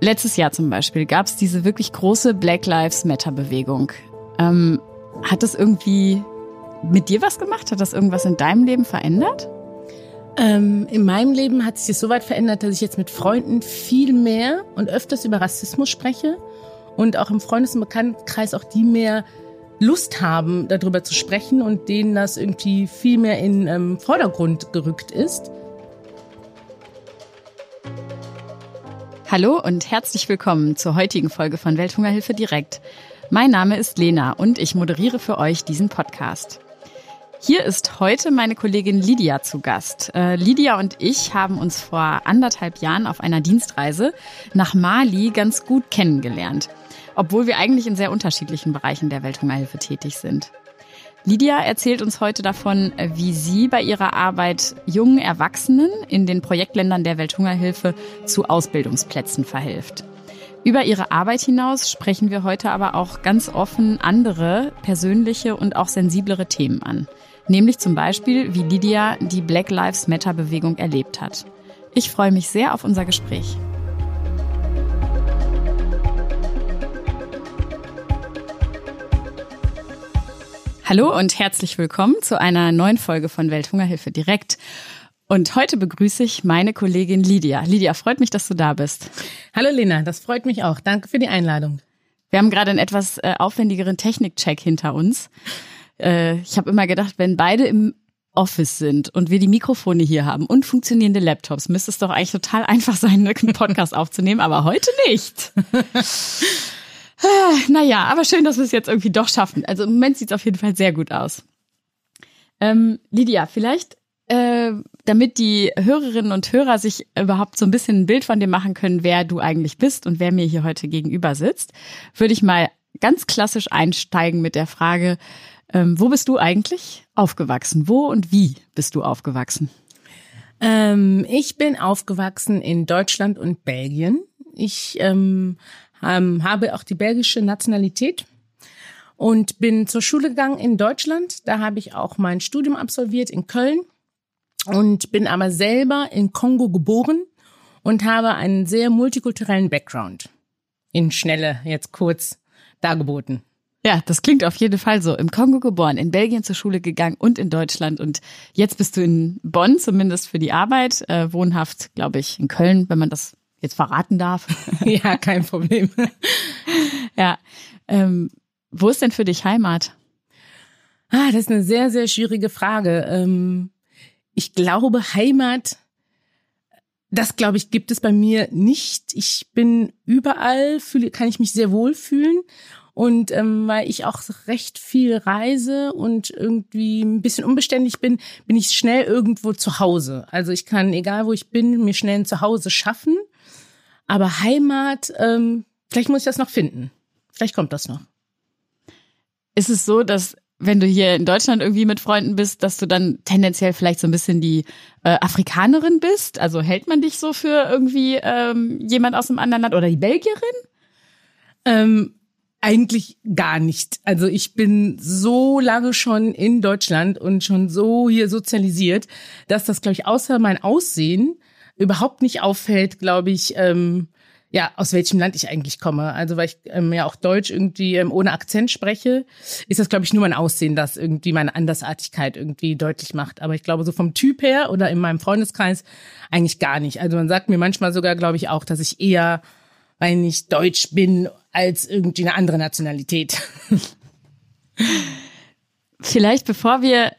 Letztes Jahr zum Beispiel gab es diese wirklich große Black Lives Matter Bewegung. Ähm, hat das irgendwie mit dir was gemacht? Hat das irgendwas in deinem Leben verändert? Ähm, in meinem Leben hat sich das so weit verändert, dass ich jetzt mit Freunden viel mehr und öfters über Rassismus spreche und auch im Freundes- und Bekanntenkreis auch die mehr Lust haben, darüber zu sprechen und denen das irgendwie viel mehr in ähm, Vordergrund gerückt ist. Hallo und herzlich willkommen zur heutigen Folge von Welthungerhilfe direkt. Mein Name ist Lena und ich moderiere für euch diesen Podcast. Hier ist heute meine Kollegin Lydia zu Gast. Äh, Lydia und ich haben uns vor anderthalb Jahren auf einer Dienstreise nach Mali ganz gut kennengelernt, obwohl wir eigentlich in sehr unterschiedlichen Bereichen der Welthungerhilfe tätig sind. Lydia erzählt uns heute davon, wie sie bei ihrer Arbeit jungen Erwachsenen in den Projektländern der Welthungerhilfe zu Ausbildungsplätzen verhilft. Über ihre Arbeit hinaus sprechen wir heute aber auch ganz offen andere persönliche und auch sensiblere Themen an. Nämlich zum Beispiel, wie Lydia die Black Lives Matter Bewegung erlebt hat. Ich freue mich sehr auf unser Gespräch. Hallo und herzlich willkommen zu einer neuen Folge von Welthungerhilfe direkt. Und heute begrüße ich meine Kollegin Lydia. Lydia, freut mich, dass du da bist. Hallo Lena, das freut mich auch. Danke für die Einladung. Wir haben gerade einen etwas äh, aufwendigeren Technikcheck hinter uns. Äh, ich habe immer gedacht, wenn beide im Office sind und wir die Mikrofone hier haben und funktionierende Laptops, müsste es doch eigentlich total einfach sein, einen Podcast aufzunehmen, aber heute nicht. Naja, aber schön, dass wir es jetzt irgendwie doch schaffen. Also im Moment sieht es auf jeden Fall sehr gut aus. Ähm, Lydia, vielleicht, äh, damit die Hörerinnen und Hörer sich überhaupt so ein bisschen ein Bild von dir machen können, wer du eigentlich bist und wer mir hier heute gegenüber sitzt, würde ich mal ganz klassisch einsteigen mit der Frage, ähm, wo bist du eigentlich aufgewachsen? Wo und wie bist du aufgewachsen? Ähm, ich bin aufgewachsen in Deutschland und Belgien. Ich ähm, ähm, habe auch die belgische Nationalität und bin zur Schule gegangen in Deutschland. Da habe ich auch mein Studium absolviert in Köln und bin aber selber in Kongo geboren und habe einen sehr multikulturellen Background. In Schnelle jetzt kurz dargeboten. Ja, das klingt auf jeden Fall so. Im Kongo geboren, in Belgien zur Schule gegangen und in Deutschland. Und jetzt bist du in Bonn, zumindest für die Arbeit, äh, wohnhaft, glaube ich, in Köln, wenn man das jetzt verraten darf. ja, kein Problem. ja. Ähm, wo ist denn für dich Heimat? Ah, das ist eine sehr, sehr schwierige Frage. Ähm, ich glaube, Heimat, das glaube ich, gibt es bei mir nicht. Ich bin überall, fühle, kann ich mich sehr wohl fühlen. Und ähm, weil ich auch recht viel reise und irgendwie ein bisschen unbeständig bin, bin ich schnell irgendwo zu Hause. Also ich kann, egal wo ich bin, mir schnell ein Zuhause schaffen. Aber Heimat, ähm, vielleicht muss ich das noch finden. Vielleicht kommt das noch. Ist es so, dass wenn du hier in Deutschland irgendwie mit Freunden bist, dass du dann tendenziell vielleicht so ein bisschen die äh, Afrikanerin bist? Also hält man dich so für irgendwie ähm, jemand aus einem anderen Land oder die Belgierin? Ähm, eigentlich gar nicht. Also ich bin so lange schon in Deutschland und schon so hier sozialisiert, dass das, glaube ich, außer mein Aussehen überhaupt nicht auffällt, glaube ich, ähm, ja, aus welchem Land ich eigentlich komme. Also weil ich ähm, ja auch Deutsch irgendwie ähm, ohne Akzent spreche, ist das, glaube ich, nur mein Aussehen, das irgendwie meine Andersartigkeit irgendwie deutlich macht. Aber ich glaube, so vom Typ her oder in meinem Freundeskreis eigentlich gar nicht. Also man sagt mir manchmal sogar, glaube ich, auch, dass ich eher, weil ich Deutsch bin, als irgendwie eine andere Nationalität. Vielleicht bevor wir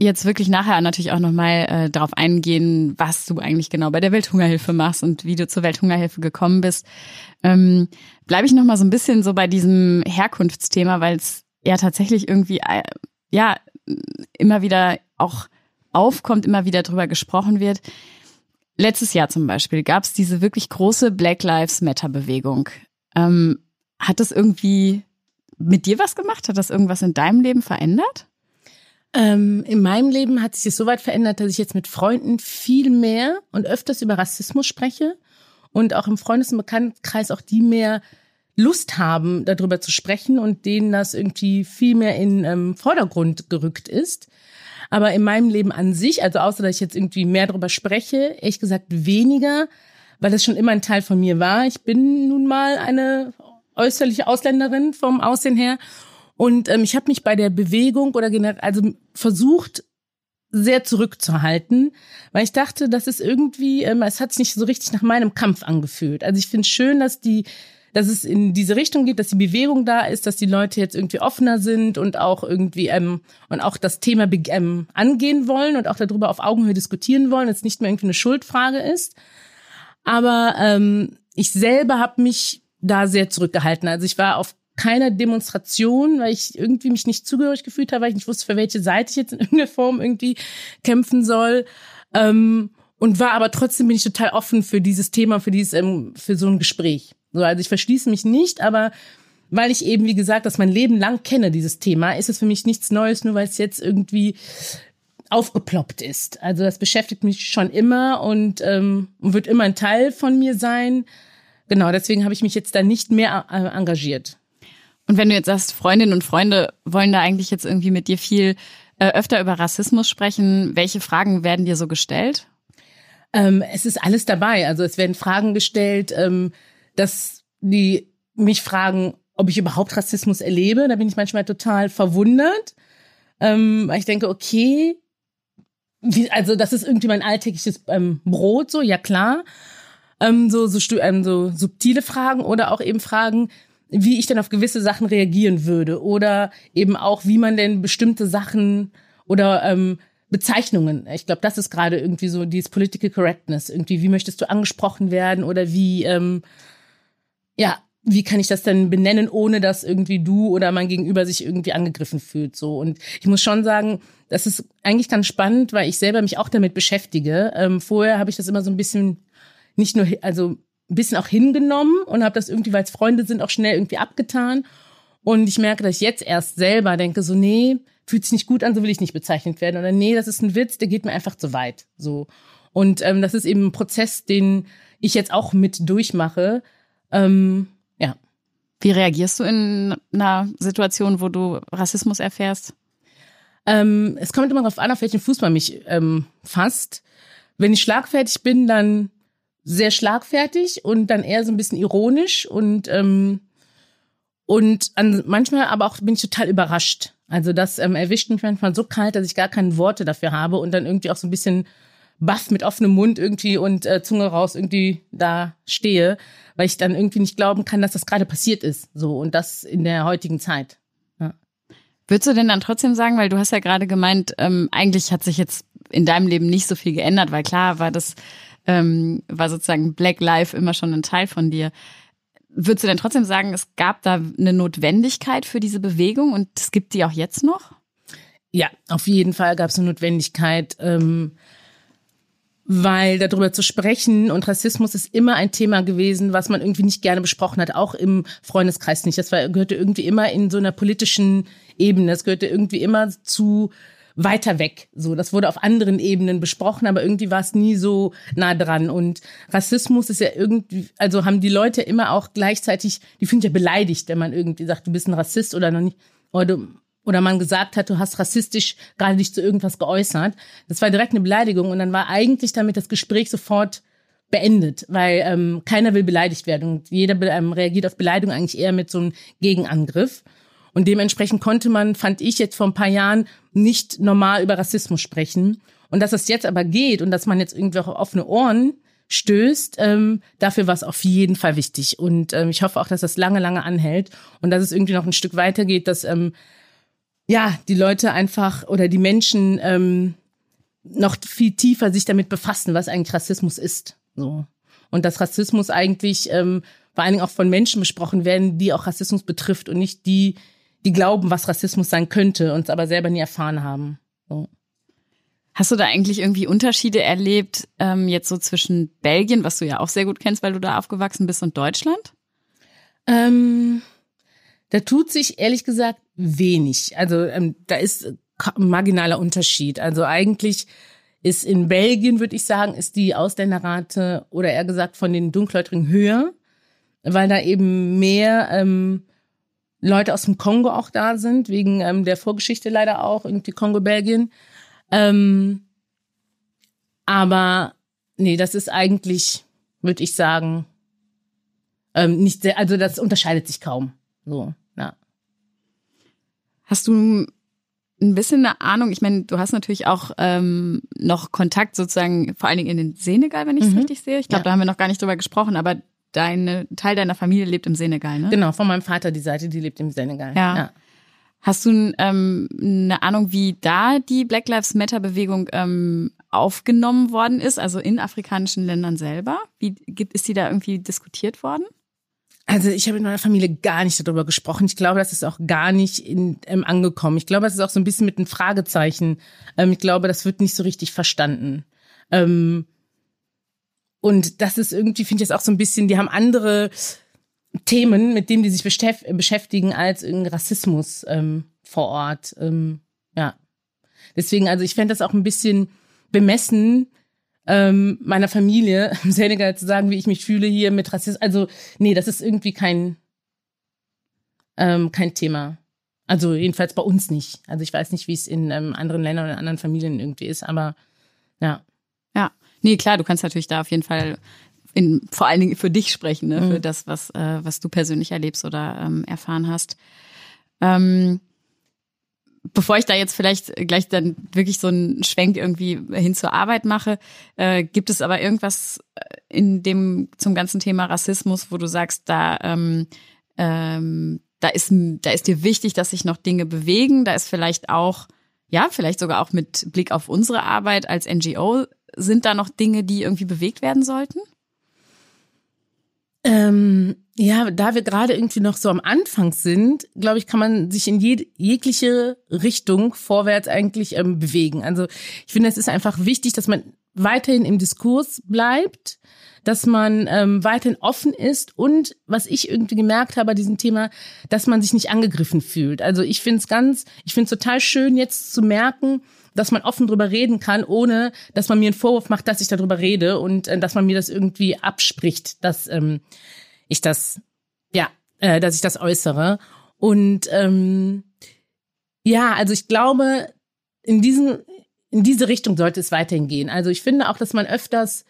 jetzt wirklich nachher natürlich auch nochmal äh, darauf eingehen, was du eigentlich genau bei der Welthungerhilfe machst und wie du zur Welthungerhilfe gekommen bist, ähm, bleibe ich nochmal so ein bisschen so bei diesem Herkunftsthema, weil es ja tatsächlich irgendwie äh, ja immer wieder auch aufkommt, immer wieder drüber gesprochen wird. Letztes Jahr zum Beispiel gab es diese wirklich große Black Lives Matter Bewegung. Ähm, hat das irgendwie mit dir was gemacht? Hat das irgendwas in deinem Leben verändert? Ähm, in meinem Leben hat sich das so weit verändert, dass ich jetzt mit Freunden viel mehr und öfters über Rassismus spreche und auch im Freundes- und Bekanntenkreis auch die mehr Lust haben, darüber zu sprechen und denen das irgendwie viel mehr in ähm, Vordergrund gerückt ist. Aber in meinem Leben an sich, also außer dass ich jetzt irgendwie mehr darüber spreche, ehrlich gesagt weniger, weil das schon immer ein Teil von mir war. Ich bin nun mal eine äußerliche Ausländerin vom Aussehen her. Und ähm, ich habe mich bei der Bewegung oder generell, also versucht, sehr zurückzuhalten, weil ich dachte, das ist irgendwie, ähm, es hat sich nicht so richtig nach meinem Kampf angefühlt. Also ich finde schön, dass die, dass es in diese Richtung geht, dass die Bewegung da ist, dass die Leute jetzt irgendwie offener sind und auch irgendwie ähm, und auch das Thema ähm, angehen wollen und auch darüber auf Augenhöhe diskutieren wollen, es nicht mehr irgendwie eine Schuldfrage ist. Aber ähm, ich selber habe mich da sehr zurückgehalten. Also ich war auf keiner Demonstration, weil ich irgendwie mich nicht zugehörig gefühlt habe, weil ich nicht wusste, für welche Seite ich jetzt in irgendeiner Form irgendwie kämpfen soll. Ähm, und war aber trotzdem bin ich total offen für dieses Thema, für dieses, ähm, für so ein Gespräch. So, also ich verschließe mich nicht, aber weil ich eben, wie gesagt, das mein Leben lang kenne, dieses Thema, ist es für mich nichts Neues, nur weil es jetzt irgendwie aufgeploppt ist. Also das beschäftigt mich schon immer und ähm, wird immer ein Teil von mir sein. Genau, deswegen habe ich mich jetzt da nicht mehr äh, engagiert. Und wenn du jetzt sagst, Freundinnen und Freunde wollen da eigentlich jetzt irgendwie mit dir viel äh, öfter über Rassismus sprechen, welche Fragen werden dir so gestellt? Ähm, es ist alles dabei. Also es werden Fragen gestellt, ähm, dass die mich fragen, ob ich überhaupt Rassismus erlebe. Da bin ich manchmal total verwundert, ähm, ich denke, okay, wie, also das ist irgendwie mein alltägliches ähm, Brot, so ja klar. Ähm, so, so, ähm, so subtile Fragen oder auch eben Fragen, wie ich denn auf gewisse Sachen reagieren würde oder eben auch, wie man denn bestimmte Sachen oder ähm, Bezeichnungen. Ich glaube, das ist gerade irgendwie so dieses Political Correctness. Irgendwie, wie möchtest du angesprochen werden oder wie, ähm, ja, wie kann ich das denn benennen, ohne dass irgendwie du oder mein Gegenüber sich irgendwie angegriffen fühlt, so. Und ich muss schon sagen, das ist eigentlich ganz spannend, weil ich selber mich auch damit beschäftige. Ähm, vorher habe ich das immer so ein bisschen nicht nur, also ein bisschen auch hingenommen und habe das irgendwie, weil es Freunde sind, auch schnell irgendwie abgetan. Und ich merke, dass ich jetzt erst selber denke, so, nee, fühlt sich nicht gut an, so will ich nicht bezeichnet werden. Oder nee, das ist ein Witz, der geht mir einfach zu weit. So. Und ähm, das ist eben ein Prozess, den ich jetzt auch mit durchmache. Ähm, ja. Wie reagierst du in einer Situation, wo du Rassismus erfährst? Ähm, es kommt immer darauf an, auf welchen Fuß man mich ähm, fasst. Wenn ich schlagfertig bin, dann sehr schlagfertig und dann eher so ein bisschen ironisch und ähm, und an, manchmal aber auch bin ich total überrascht. Also das ähm, erwischt mich manchmal so kalt, dass ich gar keine Worte dafür habe und dann irgendwie auch so ein bisschen baff mit offenem Mund irgendwie und äh, Zunge raus irgendwie da stehe, weil ich dann irgendwie nicht glauben kann, dass das gerade passiert ist. So und das in der heutigen Zeit. Ja. Würdest du denn dann trotzdem sagen, weil du hast ja gerade gemeint, ähm, eigentlich hat sich jetzt in deinem Leben nicht so viel geändert, weil klar war das ähm, war sozusagen Black Life immer schon ein Teil von dir. Würdest du denn trotzdem sagen, es gab da eine Notwendigkeit für diese Bewegung und es gibt die auch jetzt noch? Ja, auf jeden Fall gab es eine Notwendigkeit, ähm, weil darüber zu sprechen und Rassismus ist immer ein Thema gewesen, was man irgendwie nicht gerne besprochen hat, auch im Freundeskreis nicht. Das war, gehörte irgendwie immer in so einer politischen Ebene. Das gehörte irgendwie immer zu weiter weg. So, das wurde auf anderen Ebenen besprochen, aber irgendwie war es nie so nah dran. Und Rassismus ist ja irgendwie, also haben die Leute immer auch gleichzeitig, die sich ja beleidigt, wenn man irgendwie sagt, du bist ein Rassist oder noch nicht, oder, oder man gesagt hat, du hast rassistisch gerade dich zu irgendwas geäußert. Das war direkt eine Beleidigung und dann war eigentlich damit das Gespräch sofort beendet, weil ähm, keiner will beleidigt werden und jeder ähm, reagiert auf Beleidigung eigentlich eher mit so einem Gegenangriff. Und dementsprechend konnte man, fand ich jetzt vor ein paar Jahren, nicht normal über Rassismus sprechen. Und dass es jetzt aber geht und dass man jetzt irgendwie auch auf offene Ohren stößt, ähm, dafür war es auf jeden Fall wichtig. Und ähm, ich hoffe auch, dass das lange, lange anhält und dass es irgendwie noch ein Stück weitergeht, dass ähm, ja die Leute einfach oder die Menschen ähm, noch viel tiefer sich damit befassen, was eigentlich Rassismus ist. So. Und dass Rassismus eigentlich ähm, vor allen Dingen auch von Menschen besprochen werden, die auch Rassismus betrifft und nicht die, die glauben, was Rassismus sein könnte, und es aber selber nie erfahren haben. So. Hast du da eigentlich irgendwie Unterschiede erlebt, ähm, jetzt so zwischen Belgien, was du ja auch sehr gut kennst, weil du da aufgewachsen bist, und Deutschland? Ähm, da tut sich ehrlich gesagt wenig. Also ähm, da ist ein marginaler Unterschied. Also eigentlich ist in Belgien, würde ich sagen, ist die Ausländerrate oder eher gesagt von den Dunkelhäutigen höher, weil da eben mehr ähm, Leute aus dem Kongo auch da sind, wegen ähm, der Vorgeschichte leider auch, irgendwie Kongo-Belgien. Ähm, aber nee, das ist eigentlich würde ich sagen. Ähm, nicht sehr, also das unterscheidet sich kaum. So, ja. Hast du ein bisschen eine Ahnung? Ich meine, du hast natürlich auch ähm, noch Kontakt sozusagen, vor allen Dingen in den Senegal, wenn ich es mhm. richtig sehe. Ich glaube, ja. da haben wir noch gar nicht drüber gesprochen, aber dein Teil deiner Familie lebt im Senegal, ne? Genau, von meinem Vater die Seite, die lebt im Senegal. Ja. ja. Hast du ähm, eine Ahnung, wie da die Black Lives Matter Bewegung ähm, aufgenommen worden ist, also in afrikanischen Ländern selber? Wie gibt ist die da irgendwie diskutiert worden? Also ich habe in meiner Familie gar nicht darüber gesprochen. Ich glaube, das ist auch gar nicht in, ähm, angekommen. Ich glaube, das ist auch so ein bisschen mit einem Fragezeichen. Ähm, ich glaube, das wird nicht so richtig verstanden. Ähm, und das ist irgendwie, finde ich jetzt auch so ein bisschen, die haben andere Themen, mit denen die sich beschäftigen, als irgendein Rassismus ähm, vor Ort. Ähm, ja. Deswegen, also ich fände das auch ein bisschen bemessen, ähm, meiner Familie im Senegal zu sagen, wie ich mich fühle hier mit Rassismus. Also, nee, das ist irgendwie kein, ähm, kein Thema. Also jedenfalls bei uns nicht. Also ich weiß nicht, wie es in ähm, anderen Ländern oder anderen Familien irgendwie ist, aber ja. Ja, nee, klar, du kannst natürlich da auf jeden Fall in, vor allen Dingen für dich sprechen, ne? Mhm. für das, was, äh, was du persönlich erlebst oder ähm, erfahren hast. Ähm, bevor ich da jetzt vielleicht gleich dann wirklich so einen Schwenk irgendwie hin zur Arbeit mache, äh, gibt es aber irgendwas äh, in dem zum ganzen Thema Rassismus, wo du sagst, da ähm, ähm, da ist da ist dir wichtig, dass sich noch Dinge bewegen, da ist vielleicht auch ja vielleicht sogar auch mit Blick auf unsere Arbeit als NGO sind da noch Dinge, die irgendwie bewegt werden sollten? Ähm, ja, da wir gerade irgendwie noch so am Anfang sind, glaube ich, kann man sich in je jegliche Richtung vorwärts eigentlich ähm, bewegen. Also ich finde, es ist einfach wichtig, dass man weiterhin im Diskurs bleibt, dass man ähm, weiterhin offen ist und was ich irgendwie gemerkt habe bei diesem Thema, dass man sich nicht angegriffen fühlt. Also ich finde es ganz, ich finde es total schön jetzt zu merken, dass man offen drüber reden kann, ohne dass man mir einen Vorwurf macht, dass ich darüber rede und äh, dass man mir das irgendwie abspricht, dass ähm, ich das, ja, äh, dass ich das äußere. Und ähm, ja, also ich glaube, in diesen, in diese Richtung sollte es weiterhin gehen. Also ich finde auch, dass man öfters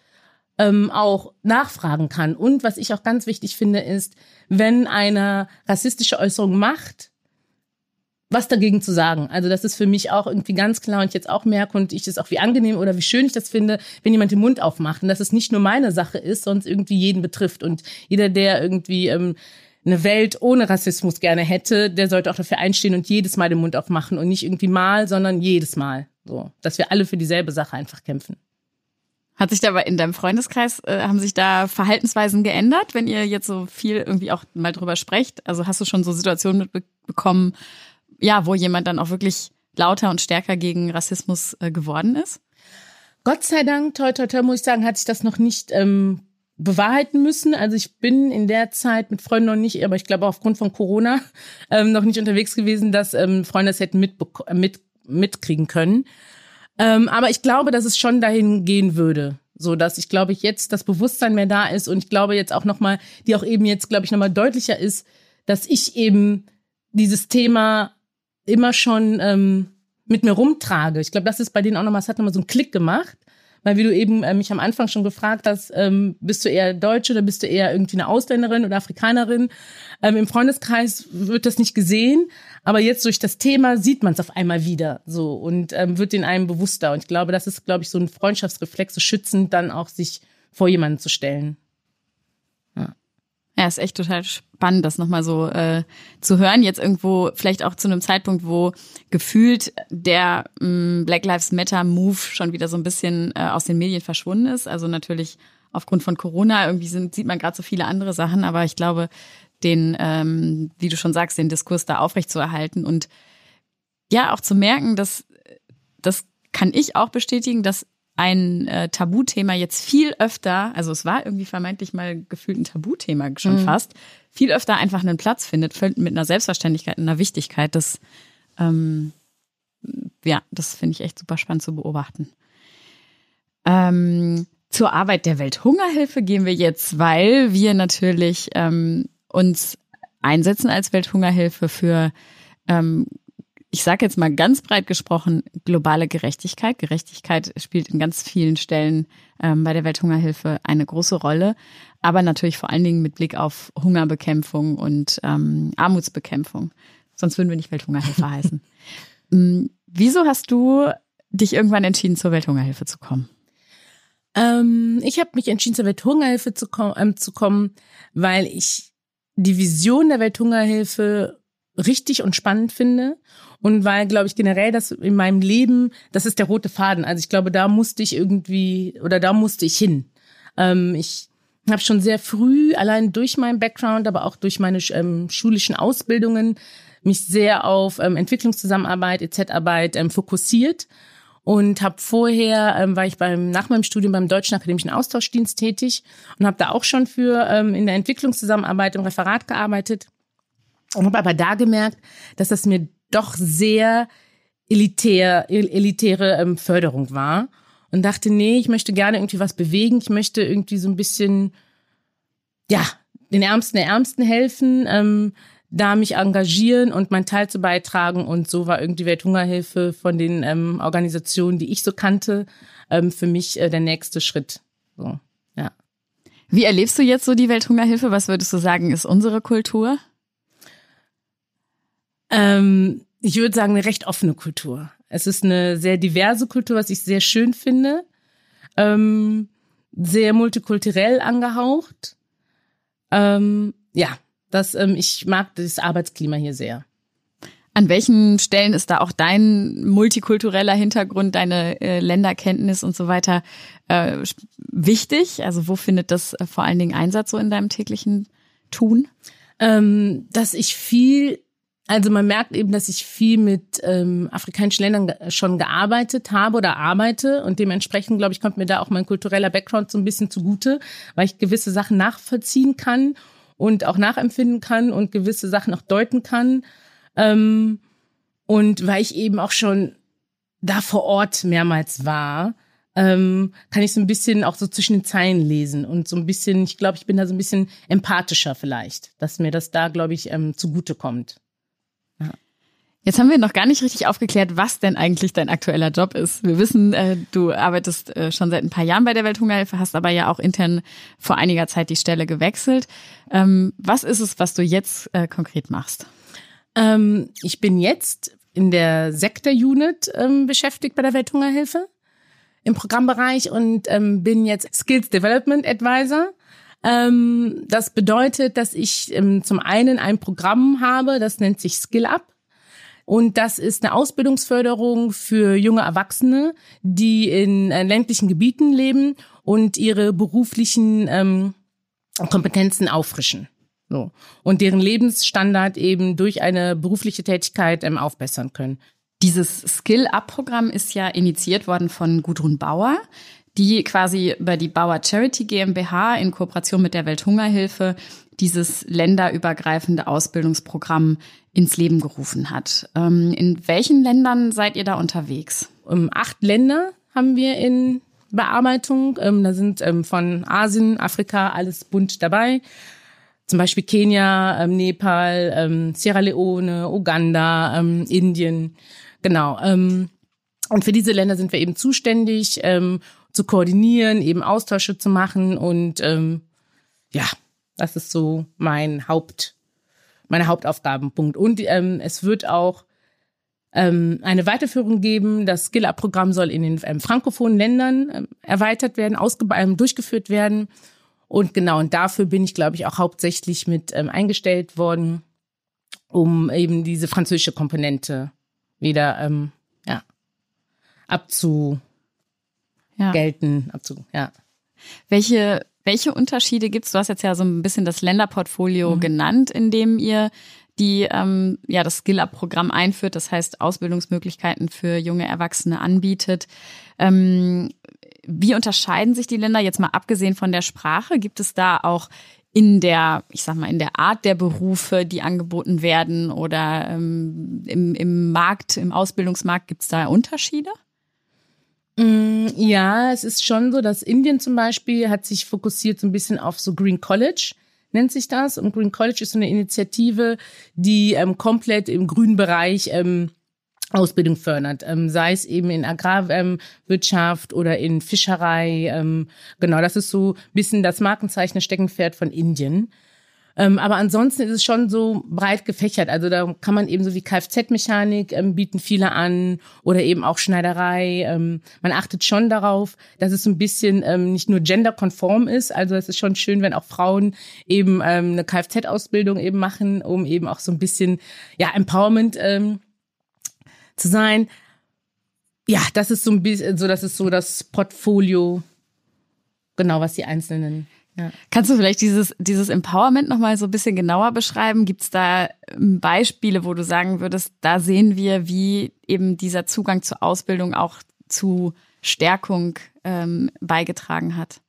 ähm, auch nachfragen kann. Und was ich auch ganz wichtig finde, ist, wenn eine rassistische Äußerung macht, was dagegen zu sagen. Also das ist für mich auch irgendwie ganz klar und ich jetzt auch merke und ich das auch wie angenehm oder wie schön ich das finde, wenn jemand den Mund aufmacht und dass es nicht nur meine Sache ist, sonst irgendwie jeden betrifft und jeder, der irgendwie ähm, eine Welt ohne Rassismus gerne hätte, der sollte auch dafür einstehen und jedes Mal den Mund aufmachen und nicht irgendwie mal, sondern jedes Mal. So, dass wir alle für dieselbe Sache einfach kämpfen. Hat sich dabei in deinem Freundeskreis, äh, haben sich da Verhaltensweisen geändert, wenn ihr jetzt so viel irgendwie auch mal drüber sprecht? Also hast du schon so Situationen mitbekommen, ja, wo jemand dann auch wirklich lauter und stärker gegen Rassismus äh, geworden ist? Gott sei Dank, toi, toi, toi, muss ich sagen, hat sich das noch nicht ähm, bewahrheiten müssen. Also ich bin in der Zeit mit Freunden noch nicht, aber ich glaube aufgrund von Corona ähm, noch nicht unterwegs gewesen, dass ähm, Freunde das hätten mit, mit, mitkriegen können. Ähm, aber ich glaube, dass es schon dahin gehen würde, so dass ich glaube, ich jetzt das Bewusstsein mehr da ist und ich glaube jetzt auch noch mal, die auch eben jetzt glaube ich noch mal deutlicher ist, dass ich eben dieses Thema immer schon ähm, mit mir rumtrage. Ich glaube, das ist bei denen auch nochmal, es hat nochmal so einen Klick gemacht. Weil wie du eben äh, mich am Anfang schon gefragt hast, ähm, bist du eher Deutsche oder bist du eher irgendwie eine Ausländerin oder Afrikanerin? Ähm, Im Freundeskreis wird das nicht gesehen, aber jetzt durch das Thema sieht man es auf einmal wieder so und ähm, wird in einem bewusster. Und ich glaube, das ist, glaube ich, so ein Freundschaftsreflex, so schützend dann auch sich vor jemanden zu stellen. Ja, ist echt total spannend, das nochmal so äh, zu hören. Jetzt irgendwo, vielleicht auch zu einem Zeitpunkt, wo gefühlt der mh, mm, Black Lives Matter Move schon wieder so ein bisschen äh, aus den Medien verschwunden ist. Also natürlich aufgrund von Corona irgendwie sind, sieht man gerade so viele andere Sachen, aber ich glaube, den, ähm, wie du schon sagst, den Diskurs da aufrechtzuerhalten und ja, auch zu merken, dass das kann ich auch bestätigen, dass ein äh, Tabuthema jetzt viel öfter, also es war irgendwie vermeintlich mal gefühlt ein Tabuthema schon mhm. fast, viel öfter einfach einen Platz findet, mit einer Selbstverständlichkeit, einer Wichtigkeit. Das, ähm, ja, das finde ich echt super spannend zu beobachten. Ähm, zur Arbeit der Welthungerhilfe gehen wir jetzt, weil wir natürlich ähm, uns einsetzen als Welthungerhilfe für ähm, ich sage jetzt mal ganz breit gesprochen, globale Gerechtigkeit. Gerechtigkeit spielt in ganz vielen Stellen ähm, bei der Welthungerhilfe eine große Rolle, aber natürlich vor allen Dingen mit Blick auf Hungerbekämpfung und ähm, Armutsbekämpfung. Sonst würden wir nicht Welthungerhilfe heißen. Ähm, wieso hast du dich irgendwann entschieden, zur Welthungerhilfe zu kommen? Ähm, ich habe mich entschieden, zur Welthungerhilfe zu, kom ähm, zu kommen, weil ich die Vision der Welthungerhilfe richtig und spannend finde und weil, glaube ich, generell das in meinem Leben, das ist der rote Faden. Also ich glaube, da musste ich irgendwie oder da musste ich hin. Ähm, ich habe schon sehr früh, allein durch meinen Background, aber auch durch meine ähm, schulischen Ausbildungen, mich sehr auf ähm, Entwicklungszusammenarbeit, EZ-Arbeit ähm, fokussiert und habe vorher ähm, war ich beim nach meinem Studium beim Deutschen Akademischen Austauschdienst tätig und habe da auch schon für ähm, in der Entwicklungszusammenarbeit im Referat gearbeitet und habe aber da gemerkt, dass das mir doch sehr elitär, elitäre ähm, Förderung war und dachte, nee, ich möchte gerne irgendwie was bewegen, ich möchte irgendwie so ein bisschen, ja, den Ärmsten der Ärmsten helfen, ähm, da mich engagieren und mein Teil zu beitragen. Und so war irgendwie Welthungerhilfe von den ähm, Organisationen, die ich so kannte, ähm, für mich äh, der nächste Schritt. So, ja. Wie erlebst du jetzt so die Welthungerhilfe? Was würdest du sagen, ist unsere Kultur? Ähm, ich würde sagen, eine recht offene Kultur. Es ist eine sehr diverse Kultur, was ich sehr schön finde. Ähm, sehr multikulturell angehaucht. Ähm, ja, das, ähm, ich mag das Arbeitsklima hier sehr. An welchen Stellen ist da auch dein multikultureller Hintergrund, deine äh, Länderkenntnis und so weiter äh, wichtig? Also wo findet das äh, vor allen Dingen Einsatz so in deinem täglichen Tun? Ähm, dass ich viel also man merkt eben, dass ich viel mit ähm, afrikanischen Ländern schon gearbeitet habe oder arbeite und dementsprechend, glaube ich, kommt mir da auch mein kultureller Background so ein bisschen zugute, weil ich gewisse Sachen nachvollziehen kann und auch nachempfinden kann und gewisse Sachen auch deuten kann. Ähm, und weil ich eben auch schon da vor Ort mehrmals war, ähm, kann ich so ein bisschen auch so zwischen den Zeilen lesen und so ein bisschen, ich glaube, ich bin da so ein bisschen empathischer vielleicht, dass mir das da, glaube ich, ähm, zugute kommt. Jetzt haben wir noch gar nicht richtig aufgeklärt, was denn eigentlich dein aktueller Job ist. Wir wissen, äh, du arbeitest äh, schon seit ein paar Jahren bei der Welthungerhilfe, hast aber ja auch intern vor einiger Zeit die Stelle gewechselt. Ähm, was ist es, was du jetzt äh, konkret machst? Ähm, ich bin jetzt in der Sektor-Unit ähm, beschäftigt bei der Welthungerhilfe im Programmbereich und ähm, bin jetzt Skills Development Advisor. Ähm, das bedeutet, dass ich ähm, zum einen ein Programm habe, das nennt sich Skill Up. Und das ist eine Ausbildungsförderung für junge Erwachsene, die in äh, ländlichen Gebieten leben und ihre beruflichen ähm, Kompetenzen auffrischen. So. Und deren Lebensstandard eben durch eine berufliche Tätigkeit ähm, aufbessern können. Dieses Skill-Up-Programm ist ja initiiert worden von Gudrun Bauer, die quasi über die Bauer Charity GmbH in Kooperation mit der Welthungerhilfe dieses länderübergreifende Ausbildungsprogramm ins Leben gerufen hat. Ähm, in welchen Ländern seid ihr da unterwegs? Um, ähm, acht Länder haben wir in Bearbeitung. Ähm, da sind von Asien, Afrika alles bunt dabei. Zum Beispiel Kenia, Nepal, Sierra Leone, Uganda, Indien. Genau. Und für diese Länder sind wir eben zuständig, zu koordinieren, eben Austausche zu machen und ja, das ist so mein Haupt, meine Hauptaufgabenpunkt. Und ähm, es wird auch ähm, eine Weiterführung geben. Das Skill-Up-Programm soll in den ähm, frankophonen Ländern ähm, erweitert werden, ähm, durchgeführt werden. Und genau, und dafür bin ich, glaube ich, auch hauptsächlich mit ähm, eingestellt worden, um eben diese französische Komponente wieder ähm, ja, abzugelten, ja. abzu, ja. Welche welche Unterschiede gibt's? Du hast jetzt ja so ein bisschen das Länderportfolio mhm. genannt, in dem ihr die ähm, ja das Skill-Up-Programm einführt, das heißt Ausbildungsmöglichkeiten für junge Erwachsene anbietet. Ähm, wie unterscheiden sich die Länder jetzt mal abgesehen von der Sprache? Gibt es da auch in der, ich sag mal, in der Art der Berufe, die angeboten werden oder ähm, im, im Markt, im Ausbildungsmarkt, gibt's da Unterschiede? Mm, ja, es ist schon so, dass Indien zum Beispiel hat sich fokussiert so ein bisschen auf so Green College, nennt sich das. Und Green College ist so eine Initiative, die ähm, komplett im grünen Bereich ähm, Ausbildung fördert, ähm, sei es eben in Agrarwirtschaft oder in Fischerei. Ähm, genau, das ist so ein bisschen das Markenzeichen Steckenpferd von Indien. Ähm, aber ansonsten ist es schon so breit gefächert. Also da kann man eben so wie Kfz-Mechanik ähm, bieten viele an oder eben auch Schneiderei. Ähm, man achtet schon darauf, dass es so ein bisschen ähm, nicht nur genderkonform ist. Also es ist schon schön, wenn auch Frauen eben ähm, eine Kfz-Ausbildung eben machen, um eben auch so ein bisschen ja Empowerment ähm, zu sein. Ja, das ist so ein bisschen, so das ist so das Portfolio, genau was die einzelnen ja. Kannst du vielleicht dieses, dieses Empowerment nochmal so ein bisschen genauer beschreiben? Gibt es da ähm, Beispiele, wo du sagen würdest, da sehen wir, wie eben dieser Zugang zur Ausbildung auch zu Stärkung ähm, beigetragen hat?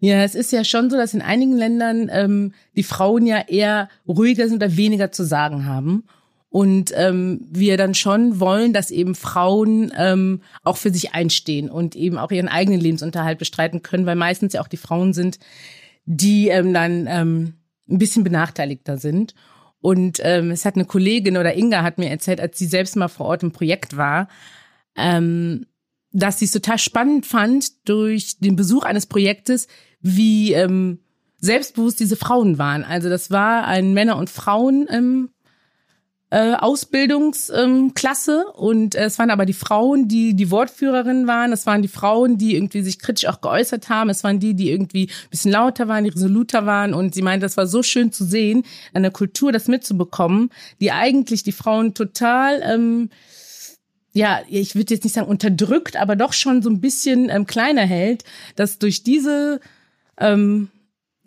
Ja, es ist ja schon so, dass in einigen Ländern ähm, die Frauen ja eher ruhiger sind oder weniger zu sagen haben. Und ähm, wir dann schon wollen, dass eben Frauen ähm, auch für sich einstehen und eben auch ihren eigenen Lebensunterhalt bestreiten können, weil meistens ja auch die Frauen sind, die ähm, dann ähm, ein bisschen benachteiligter sind. Und ähm, es hat eine Kollegin oder Inga hat mir erzählt, als sie selbst mal vor Ort im Projekt war, ähm, dass sie es total spannend fand durch den Besuch eines Projektes, wie ähm, selbstbewusst diese Frauen waren. Also das war ein Männer- und Frauen ähm, äh, Ausbildungsklasse und äh, es waren aber die Frauen, die die Wortführerinnen waren. Es waren die Frauen, die irgendwie sich kritisch auch geäußert haben. Es waren die, die irgendwie ein bisschen lauter waren, die resoluter waren. Und sie meinte, das war so schön zu sehen, an der Kultur das mitzubekommen, die eigentlich die Frauen total ähm, ja, ich würde jetzt nicht sagen unterdrückt, aber doch schon so ein bisschen ähm, kleiner hält, dass durch diese ähm,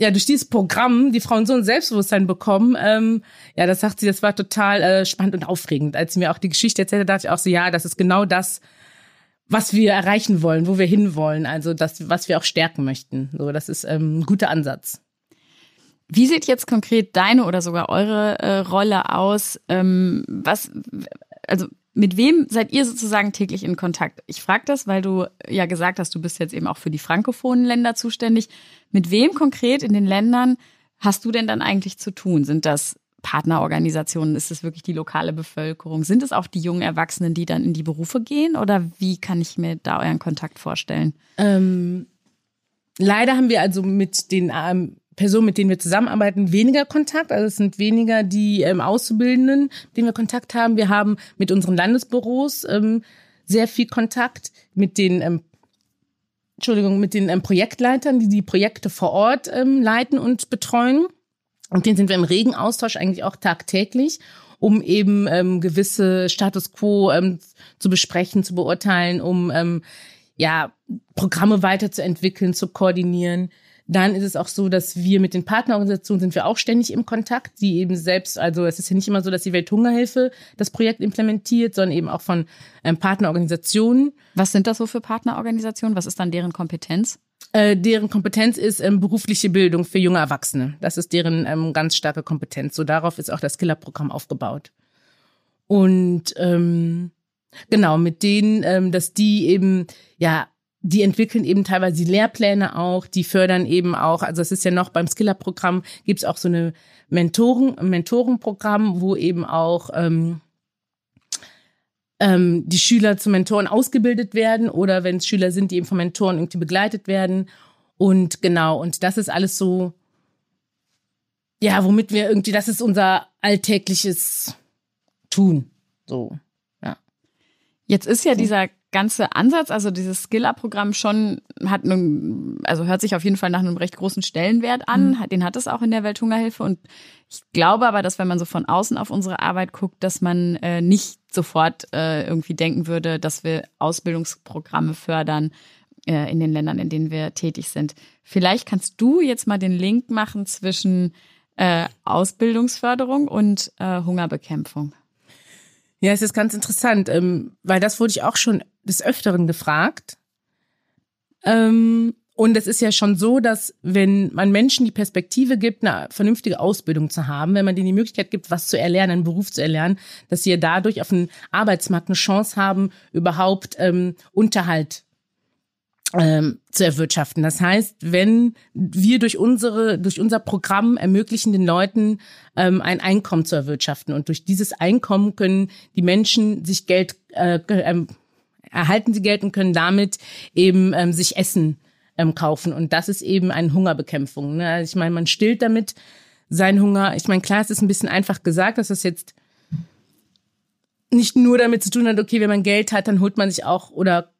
ja durch dieses Programm die Frauen so ein Selbstbewusstsein bekommen. Ähm, ja, das sagt sie, das war total äh, spannend und aufregend. Als sie mir auch die Geschichte erzählte, dachte ich auch so, ja, das ist genau das, was wir erreichen wollen, wo wir hinwollen, also das, was wir auch stärken möchten. So, das ist ähm, ein guter Ansatz. Wie sieht jetzt konkret deine oder sogar eure äh, Rolle aus? Ähm, was, also mit wem seid ihr sozusagen täglich in Kontakt? Ich frage das, weil du ja gesagt hast, du bist jetzt eben auch für die frankophonen Länder zuständig. Mit wem konkret in den Ländern hast du denn dann eigentlich zu tun? Sind das Partnerorganisationen? Ist es wirklich die lokale Bevölkerung? Sind es auch die jungen Erwachsenen, die dann in die Berufe gehen? Oder wie kann ich mir da euren Kontakt vorstellen? Ähm, leider haben wir also mit den ähm, Personen, mit denen wir zusammenarbeiten, weniger Kontakt. Also es sind weniger die ähm, Auszubildenden, mit denen wir Kontakt haben. Wir haben mit unseren Landesbüros ähm, sehr viel Kontakt, mit den ähm, Entschuldigung, mit den ähm, Projektleitern, die die Projekte vor Ort ähm, leiten und betreuen. Und denen sind wir im regen Austausch eigentlich auch tagtäglich, um eben ähm, gewisse Status quo ähm, zu besprechen, zu beurteilen, um ähm, ja Programme weiterzuentwickeln, zu koordinieren. Dann ist es auch so, dass wir mit den Partnerorganisationen sind wir auch ständig im Kontakt, die eben selbst, also es ist ja nicht immer so, dass die Welthungerhilfe das Projekt implementiert, sondern eben auch von ähm, Partnerorganisationen. Was sind das so für Partnerorganisationen? Was ist dann deren Kompetenz? Äh, deren Kompetenz ist ähm, berufliche Bildung für junge Erwachsene. Das ist deren ähm, ganz starke Kompetenz. So darauf ist auch das Killerprogramm aufgebaut. Und ähm, genau mit denen, ähm, dass die eben ja die entwickeln eben teilweise die Lehrpläne auch, die fördern eben auch, also es ist ja noch beim Skiller-Programm, gibt es auch so eine Mentoren, Mentorenprogramm, wo eben auch ähm, ähm, die Schüler zu Mentoren ausgebildet werden oder wenn es Schüler sind, die eben von Mentoren irgendwie begleitet werden. Und genau, und das ist alles so, ja, womit wir irgendwie, das ist unser alltägliches Tun. So, ja. Jetzt ist ja dieser ganze Ansatz, also dieses Skiller-Programm schon hat nun, also hört sich auf jeden Fall nach einem recht großen Stellenwert an. Mhm. Den hat es auch in der Welthungerhilfe. Und ich glaube aber, dass wenn man so von außen auf unsere Arbeit guckt, dass man äh, nicht sofort äh, irgendwie denken würde, dass wir Ausbildungsprogramme fördern äh, in den Ländern, in denen wir tätig sind. Vielleicht kannst du jetzt mal den Link machen zwischen äh, Ausbildungsförderung und äh, Hungerbekämpfung. Ja, es ist ganz interessant, ähm, weil das wurde ich auch schon des Öfteren gefragt. Ähm, und es ist ja schon so, dass wenn man Menschen die Perspektive gibt, eine vernünftige Ausbildung zu haben, wenn man denen die Möglichkeit gibt, was zu erlernen, einen Beruf zu erlernen, dass sie ja dadurch auf dem Arbeitsmarkt eine Chance haben, überhaupt ähm, Unterhalt ähm, zu erwirtschaften. Das heißt, wenn wir durch unsere, durch unser Programm ermöglichen den Leuten ähm, ein Einkommen zu erwirtschaften und durch dieses Einkommen können die Menschen sich Geld äh, äh, erhalten sie Geld und können damit eben ähm, sich Essen ähm, kaufen und das ist eben eine Hungerbekämpfung. Ne? Also ich meine, man stillt damit seinen Hunger. Ich meine, klar, es ist ein bisschen einfach gesagt, dass das jetzt nicht nur damit zu tun hat, okay, wenn man Geld hat, dann holt man sich auch oder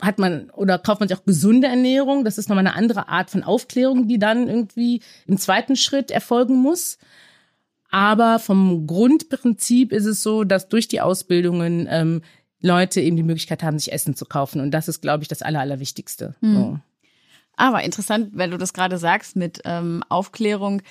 hat man oder kauft man sich auch gesunde Ernährung. Das ist nochmal eine andere Art von Aufklärung, die dann irgendwie im zweiten Schritt erfolgen muss. Aber vom Grundprinzip ist es so, dass durch die Ausbildungen ähm, Leute eben die Möglichkeit haben, sich Essen zu kaufen. Und das ist, glaube ich, das Aller, Allerwichtigste. Mhm. So. Aber interessant, weil du das gerade sagst mit ähm, Aufklärung.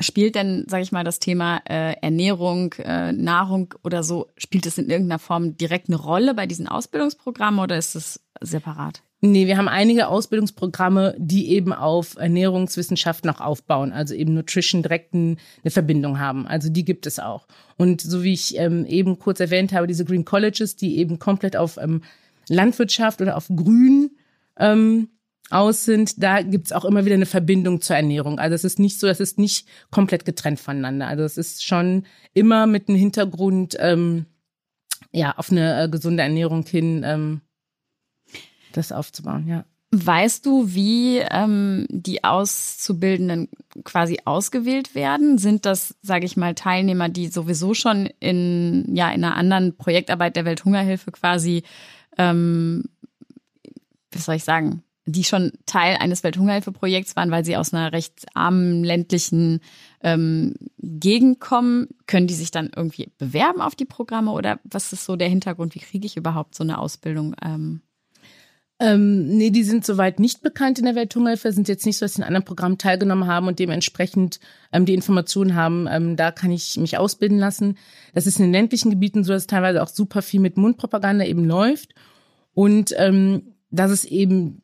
Spielt denn, sage ich mal, das Thema äh, Ernährung, äh, Nahrung oder so, spielt es in irgendeiner Form direkt eine Rolle bei diesen Ausbildungsprogrammen oder ist es separat? Nee, wir haben einige Ausbildungsprogramme, die eben auf Ernährungswissenschaften auch aufbauen, also eben Nutrition direkt eine Verbindung haben. Also die gibt es auch. Und so wie ich ähm, eben kurz erwähnt habe, diese Green Colleges, die eben komplett auf ähm, Landwirtschaft oder auf Grün ähm, aus sind, da gibt's auch immer wieder eine Verbindung zur Ernährung. Also es ist nicht so, es ist nicht komplett getrennt voneinander. Also es ist schon immer mit einem Hintergrund, ähm, ja, auf eine äh, gesunde Ernährung hin, ähm, das aufzubauen, ja. Weißt du, wie ähm, die Auszubildenden quasi ausgewählt werden? Sind das, sage ich mal, Teilnehmer, die sowieso schon in ja in einer anderen Projektarbeit der Welthungerhilfe quasi, ähm, was soll ich sagen, die schon Teil eines Welthungerhilfeprojekts waren, weil sie aus einer recht armen ländlichen ähm, Gegend kommen, können die sich dann irgendwie bewerben auf die Programme oder was ist so der Hintergrund? Wie kriege ich überhaupt so eine Ausbildung? Ähm? Ähm, nee, die sind soweit nicht bekannt in der Welthungerhilfe, sind jetzt nicht so, dass sie in anderen Programmen teilgenommen haben und dementsprechend ähm, die Informationen haben, ähm, da kann ich mich ausbilden lassen. Das ist in den ländlichen Gebieten so, dass teilweise auch super viel mit Mundpropaganda eben läuft und ähm, dass es eben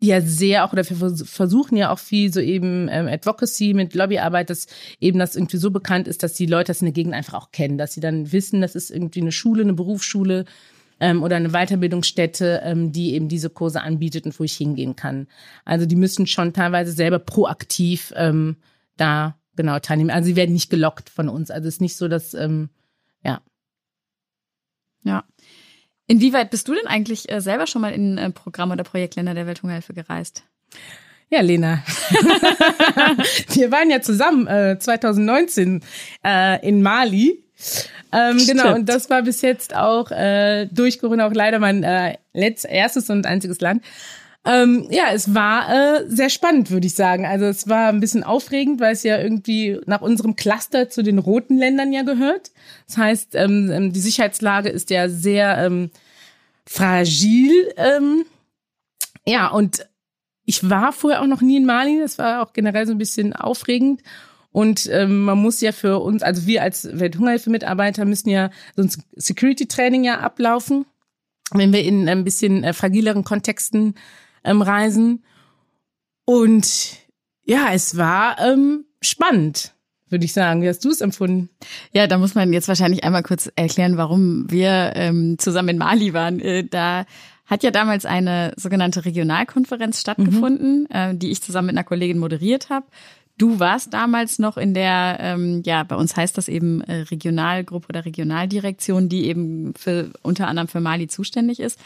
ja sehr auch, oder wir versuchen ja auch viel so eben ähm, Advocacy mit Lobbyarbeit, dass eben das irgendwie so bekannt ist, dass die Leute das in der Gegend einfach auch kennen, dass sie dann wissen, das ist irgendwie eine Schule, eine Berufsschule ähm, oder eine Weiterbildungsstätte, ähm, die eben diese Kurse anbietet und wo ich hingehen kann. Also die müssen schon teilweise selber proaktiv ähm, da genau teilnehmen. Also sie werden nicht gelockt von uns. Also es ist nicht so, dass ähm, ja. Ja. Inwieweit bist du denn eigentlich äh, selber schon mal in äh, Programm- oder Projektländer der Welthungerhilfe gereist? Ja, Lena. Wir waren ja zusammen äh, 2019 äh, in Mali. Ähm, genau, und das war bis jetzt auch äh, durch Corona auch leider mein äh, letzt, erstes und einziges Land. Ähm, ja, es war äh, sehr spannend, würde ich sagen. Also es war ein bisschen aufregend, weil es ja irgendwie nach unserem Cluster zu den roten Ländern ja gehört. Das heißt, ähm, ähm, die Sicherheitslage ist ja sehr ähm, fragil. Ähm, ja, und ich war vorher auch noch nie in Mali. Das war auch generell so ein bisschen aufregend. Und ähm, man muss ja für uns, also wir als Welthungerhilfe-Mitarbeiter müssen ja so ein Security-Training ja ablaufen, wenn wir in ein bisschen äh, fragileren Kontexten ähm, reisen. Und ja, es war ähm, spannend würde ich sagen. Wie hast du es empfunden? Ja, da muss man jetzt wahrscheinlich einmal kurz erklären, warum wir ähm, zusammen in Mali waren. Äh, da hat ja damals eine sogenannte Regionalkonferenz stattgefunden, mhm. äh, die ich zusammen mit einer Kollegin moderiert habe. Du warst damals noch in der, ähm, ja, bei uns heißt das eben äh, Regionalgruppe oder Regionaldirektion, die eben für unter anderem für Mali zuständig ist.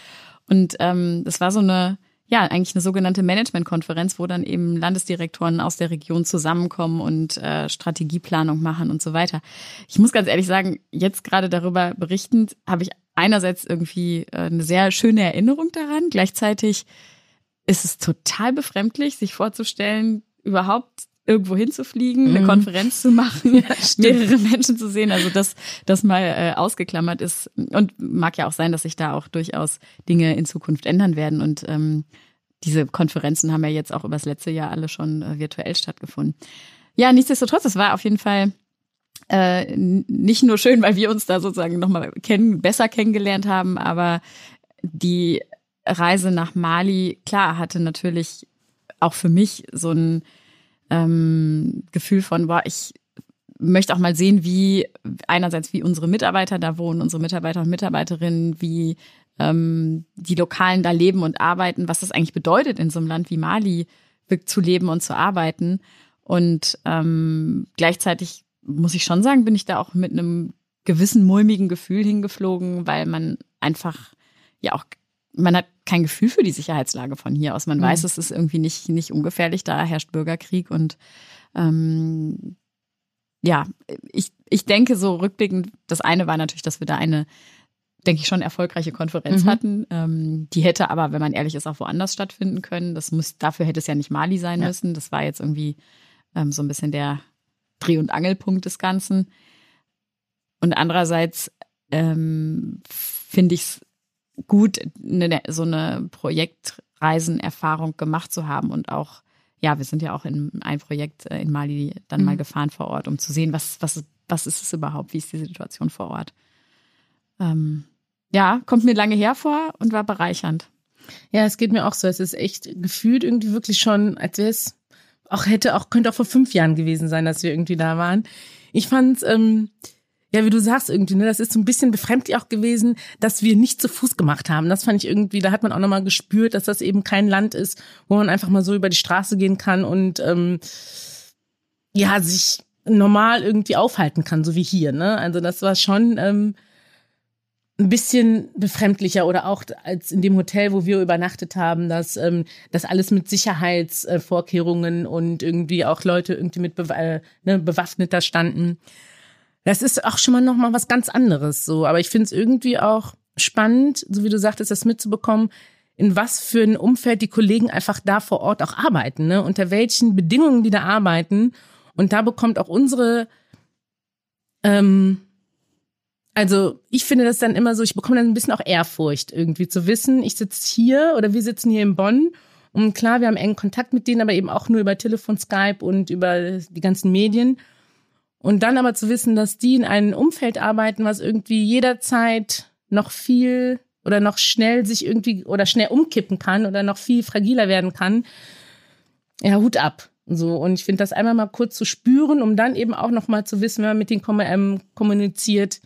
Und ähm, das war so eine ja, eigentlich eine sogenannte Managementkonferenz, wo dann eben Landesdirektoren aus der Region zusammenkommen und äh, Strategieplanung machen und so weiter. Ich muss ganz ehrlich sagen, jetzt gerade darüber berichtend, habe ich einerseits irgendwie äh, eine sehr schöne Erinnerung daran. Gleichzeitig ist es total befremdlich, sich vorzustellen, überhaupt irgendwo hinzufliegen, eine mhm. Konferenz zu machen, ja, mehrere Menschen zu sehen. Also das, das mal äh, ausgeklammert ist. Und mag ja auch sein, dass sich da auch durchaus Dinge in Zukunft ändern werden. Und ähm, diese Konferenzen haben ja jetzt auch über das letzte Jahr alle schon äh, virtuell stattgefunden. Ja, nichtsdestotrotz, es war auf jeden Fall äh, nicht nur schön, weil wir uns da sozusagen nochmal kennen, besser kennengelernt haben, aber die Reise nach Mali, klar, hatte natürlich auch für mich so ein ähm, Gefühl von, boah, ich möchte auch mal sehen, wie einerseits wie unsere Mitarbeiter da wohnen, unsere Mitarbeiter und Mitarbeiterinnen, wie ähm, die Lokalen da leben und arbeiten, was das eigentlich bedeutet, in so einem Land wie Mali zu leben und zu arbeiten. Und ähm, gleichzeitig muss ich schon sagen, bin ich da auch mit einem gewissen mulmigen Gefühl hingeflogen, weil man einfach ja auch, man hat kein Gefühl für die Sicherheitslage von hier aus. Man mhm. weiß, es ist irgendwie nicht, nicht ungefährlich, da herrscht Bürgerkrieg und ähm, ja, ich, ich denke so rückblickend, das eine war natürlich, dass wir da eine, denke ich, schon erfolgreiche Konferenz mhm. hatten. Ähm, die hätte aber, wenn man ehrlich ist, auch woanders stattfinden können. Das muss, dafür hätte es ja nicht Mali sein ja. müssen. Das war jetzt irgendwie ähm, so ein bisschen der Dreh- und Angelpunkt des Ganzen. Und andererseits ähm, finde ich es gut, eine, so eine Projektreisenerfahrung gemacht zu haben und auch, ja, wir sind ja auch in ein Projekt äh, in Mali dann mhm. mal gefahren vor Ort, um zu sehen, was, was, was ist es überhaupt, wie ist die Situation vor Ort. Ähm, ja, kommt mir lange her vor und war bereichernd. Ja, es geht mir auch so. Es ist echt gefühlt irgendwie wirklich schon, als wäre es auch hätte auch, könnte auch vor fünf Jahren gewesen sein, dass wir irgendwie da waren. Ich fand ähm, ja, wie du sagst irgendwie, ne, das ist so ein bisschen befremdlich auch gewesen, dass wir nicht zu Fuß gemacht haben. Das fand ich irgendwie, da hat man auch nochmal gespürt, dass das eben kein Land ist, wo man einfach mal so über die Straße gehen kann und ähm, ja, sich normal irgendwie aufhalten kann, so wie hier. Ne? Also das war schon ähm, ein bisschen befremdlicher oder auch als in dem Hotel, wo wir übernachtet haben, dass ähm, das alles mit Sicherheitsvorkehrungen und irgendwie auch Leute irgendwie mit äh, ne, bewaffneter standen. Das ist auch schon mal noch mal was ganz anderes so. Aber ich finde es irgendwie auch spannend, so wie du sagtest, das mitzubekommen, in was für ein Umfeld die Kollegen einfach da vor Ort auch arbeiten, ne? unter welchen Bedingungen die da arbeiten. Und da bekommt auch unsere, ähm, also ich finde das dann immer so, ich bekomme dann ein bisschen auch Ehrfurcht irgendwie zu wissen, ich sitze hier oder wir sitzen hier in Bonn und klar, wir haben engen Kontakt mit denen, aber eben auch nur über Telefon, Skype und über die ganzen Medien. Und dann aber zu wissen, dass die in einem Umfeld arbeiten, was irgendwie jederzeit noch viel oder noch schnell sich irgendwie oder schnell umkippen kann oder noch viel fragiler werden kann. Ja, Hut ab. So, und ich finde das einmal mal kurz zu spüren, um dann eben auch noch mal zu wissen, wenn man mit denen ähm, kommuniziert,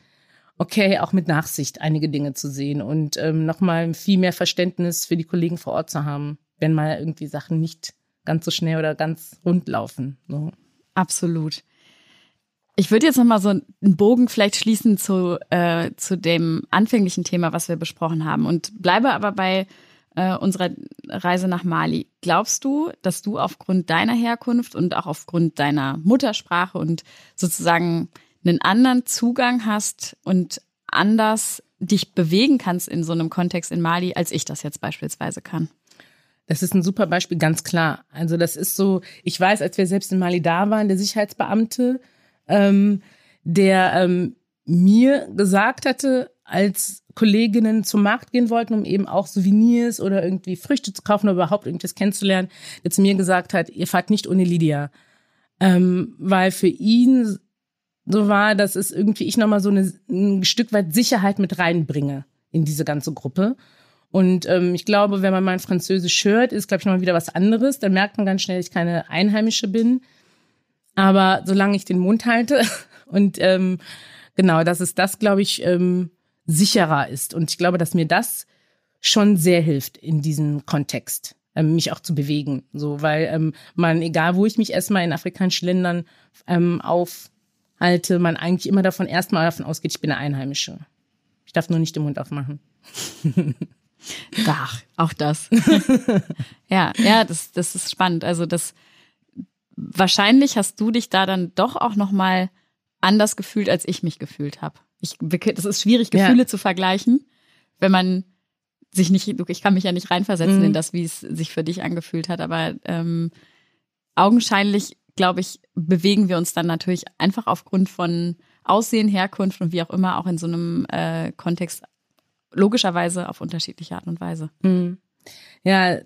okay, auch mit Nachsicht einige Dinge zu sehen und ähm, noch mal viel mehr Verständnis für die Kollegen vor Ort zu haben, wenn mal irgendwie Sachen nicht ganz so schnell oder ganz rund laufen. So. Absolut. Ich würde jetzt noch mal so einen Bogen vielleicht schließen zu, äh, zu dem anfänglichen Thema, was wir besprochen haben und bleibe aber bei äh, unserer Reise nach Mali. Glaubst du, dass du aufgrund deiner Herkunft und auch aufgrund deiner Muttersprache und sozusagen einen anderen Zugang hast und anders dich bewegen kannst in so einem Kontext in Mali, als ich das jetzt beispielsweise kann? Das ist ein super Beispiel, ganz klar. Also das ist so, ich weiß, als wir selbst in Mali da waren, der Sicherheitsbeamte, ähm, der ähm, mir gesagt hatte, als Kolleginnen zum Markt gehen wollten, um eben auch Souvenirs oder irgendwie Früchte zu kaufen oder überhaupt irgendwas kennenzulernen, der zu mir gesagt hat, ihr fahrt nicht ohne Lydia. Ähm, weil für ihn so war, dass es irgendwie ich nochmal so eine, ein Stück weit Sicherheit mit reinbringe in diese ganze Gruppe. Und ähm, ich glaube, wenn man mein Französisch hört, ist, glaube ich, nochmal wieder was anderes. Dann merkt man ganz schnell, dass ich keine Einheimische bin. Aber solange ich den Mund halte und ähm, genau, dass es das, glaube ich, ähm, sicherer ist. Und ich glaube, dass mir das schon sehr hilft in diesem Kontext, ähm, mich auch zu bewegen. So, weil ähm, man, egal wo ich mich erstmal in afrikanischen Ländern ähm, aufhalte, man eigentlich immer davon erstmal davon ausgeht, ich bin eine Einheimische. Ich darf nur nicht den Mund aufmachen. Ach, auch das. ja, ja, das, das ist spannend. Also das wahrscheinlich hast du dich da dann doch auch noch mal anders gefühlt, als ich mich gefühlt habe. Ich, das ist schwierig, Gefühle ja. zu vergleichen, wenn man sich nicht, ich kann mich ja nicht reinversetzen mhm. in das, wie es sich für dich angefühlt hat, aber ähm, augenscheinlich, glaube ich, bewegen wir uns dann natürlich einfach aufgrund von Aussehen, Herkunft und wie auch immer auch in so einem äh, Kontext logischerweise auf unterschiedliche Art und Weise. Mhm. Ja,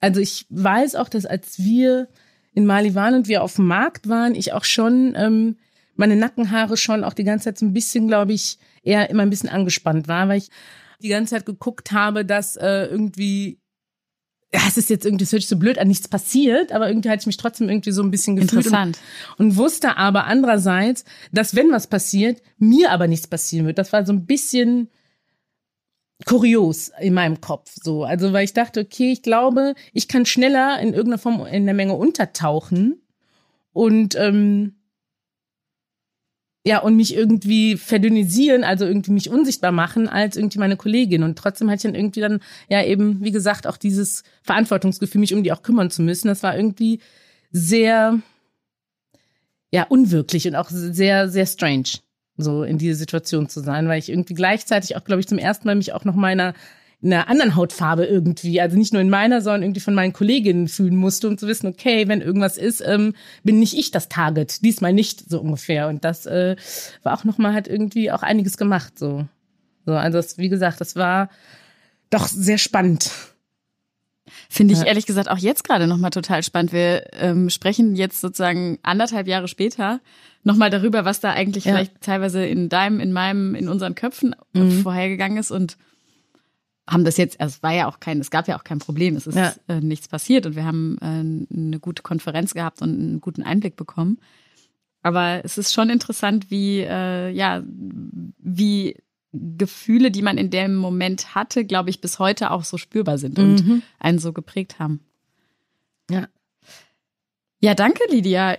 also ich weiß auch, dass als wir in Mali waren und wir auf dem Markt waren, ich auch schon ähm, meine Nackenhaare schon auch die ganze Zeit so ein bisschen, glaube ich, eher immer ein bisschen angespannt war, weil ich die ganze Zeit geguckt habe, dass äh, irgendwie ja, es ist jetzt irgendwie, es hört sich so blöd an, nichts passiert, aber irgendwie hatte ich mich trotzdem irgendwie so ein bisschen gefühlt. Interessant. Und, und wusste aber andererseits, dass wenn was passiert, mir aber nichts passieren wird. Das war so ein bisschen, kurios in meinem Kopf so. Also weil ich dachte, okay, ich glaube, ich kann schneller in irgendeiner Form in der Menge untertauchen und ähm, ja, und mich irgendwie verdünnisieren, also irgendwie mich unsichtbar machen als irgendwie meine Kollegin. Und trotzdem hatte ich dann irgendwie dann, ja, eben, wie gesagt, auch dieses Verantwortungsgefühl, mich um die auch kümmern zu müssen. Das war irgendwie sehr, ja, unwirklich und auch sehr, sehr strange, so in diese Situation zu sein, weil ich irgendwie gleichzeitig auch, glaube ich, zum ersten Mal mich auch noch meiner in einer anderen Hautfarbe irgendwie, also nicht nur in meiner, sondern irgendwie von meinen Kolleginnen fühlen musste, um zu wissen, okay, wenn irgendwas ist, ähm, bin nicht ich das Target, diesmal nicht so ungefähr. Und das äh, war auch nochmal halt irgendwie auch einiges gemacht, so. So, also das, wie gesagt, das war doch sehr spannend. Finde ich ehrlich gesagt auch jetzt gerade nochmal total spannend. Wir ähm, sprechen jetzt sozusagen anderthalb Jahre später nochmal darüber, was da eigentlich ja. vielleicht teilweise in deinem, in meinem, in unseren Köpfen mhm. vorhergegangen ist und haben das jetzt, also es war ja auch kein, es gab ja auch kein Problem, es ist ja. äh, nichts passiert und wir haben äh, eine gute Konferenz gehabt und einen guten Einblick bekommen. Aber es ist schon interessant, wie, äh, ja, wie Gefühle, die man in dem Moment hatte, glaube ich, bis heute auch so spürbar sind und mhm. einen so geprägt haben. Ja. Ja, danke, Lydia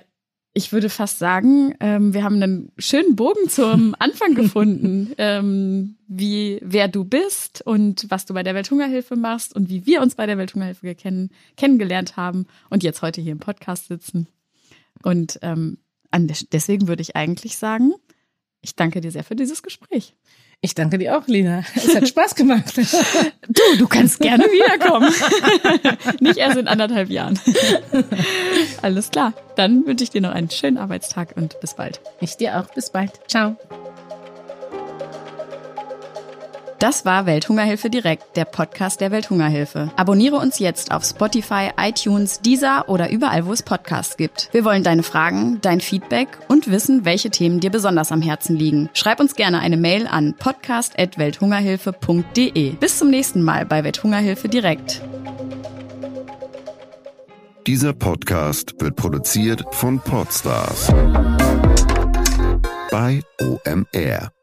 ich würde fast sagen, ähm, wir haben einen schönen Bogen zum Anfang gefunden, ähm, wie wer du bist und was du bei der Welthungerhilfe machst und wie wir uns bei der Welthungerhilfe kennen, kennengelernt haben und jetzt heute hier im Podcast sitzen. Und ähm, deswegen würde ich eigentlich sagen, ich danke dir sehr für dieses Gespräch. Ich danke dir auch, Lina. Es hat Spaß gemacht. Du, du kannst gerne wiederkommen. Nicht erst in anderthalb Jahren. Alles klar. Dann wünsche ich dir noch einen schönen Arbeitstag und bis bald. Ich dir auch. Bis bald. Ciao. Das war Welthungerhilfe direkt, der Podcast der Welthungerhilfe. Abonniere uns jetzt auf Spotify, iTunes, Deezer oder überall, wo es Podcasts gibt. Wir wollen deine Fragen, dein Feedback und wissen, welche Themen dir besonders am Herzen liegen. Schreib uns gerne eine Mail an podcast@welthungerhilfe.de. Bis zum nächsten Mal bei Welthungerhilfe direkt. Dieser Podcast wird produziert von Podstars bei OMR.